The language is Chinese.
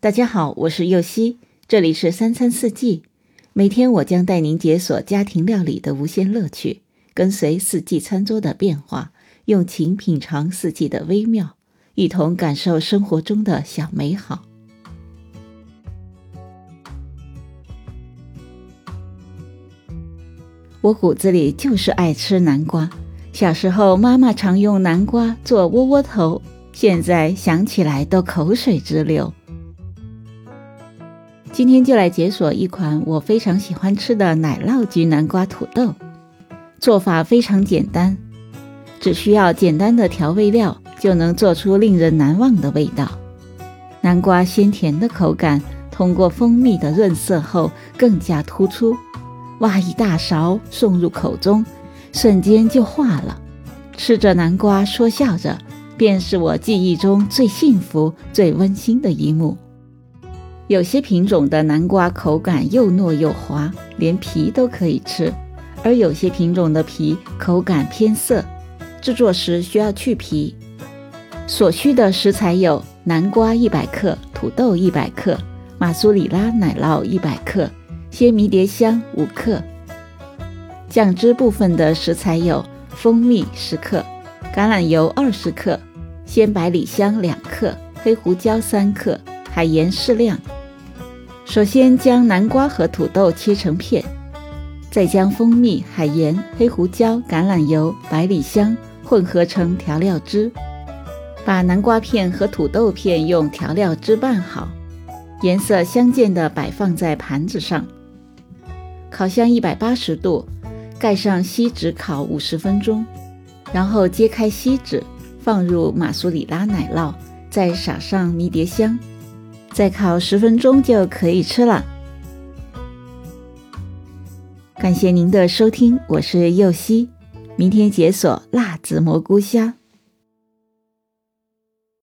大家好，我是右希，这里是三餐四季。每天我将带您解锁家庭料理的无限乐趣，跟随四季餐桌的变化，用情品尝四季的微妙，一同感受生活中的小美好。我骨子里就是爱吃南瓜，小时候妈妈常用南瓜做窝窝头，现在想起来都口水直流。今天就来解锁一款我非常喜欢吃的奶酪焗南瓜土豆，做法非常简单，只需要简单的调味料就能做出令人难忘的味道。南瓜鲜甜的口感通过蜂蜜的润色后更加突出，挖一大勺送入口中，瞬间就化了。吃着南瓜说笑着，便是我记忆中最幸福、最温馨的一幕。有些品种的南瓜口感又糯又滑，连皮都可以吃；而有些品种的皮口感偏涩，制作时需要去皮。所需的食材有南瓜一百克、土豆一百克、马苏里拉奶酪一百克、鲜迷迭香五克。酱汁部分的食材有蜂蜜十克、橄榄油二十克、鲜百里香两克、黑胡椒三克、海盐适量。首先将南瓜和土豆切成片，再将蜂蜜、海盐、黑胡椒、橄榄油、百里香混合成调料汁，把南瓜片和土豆片用调料汁拌好，颜色相间的摆放在盘子上。烤箱一百八十度，盖上锡纸烤五十分钟，然后揭开锡纸，放入马苏里拉奶酪，再撒上迷迭香。再烤十分钟就可以吃了。感谢您的收听，我是右希，明天解锁辣子蘑菇虾。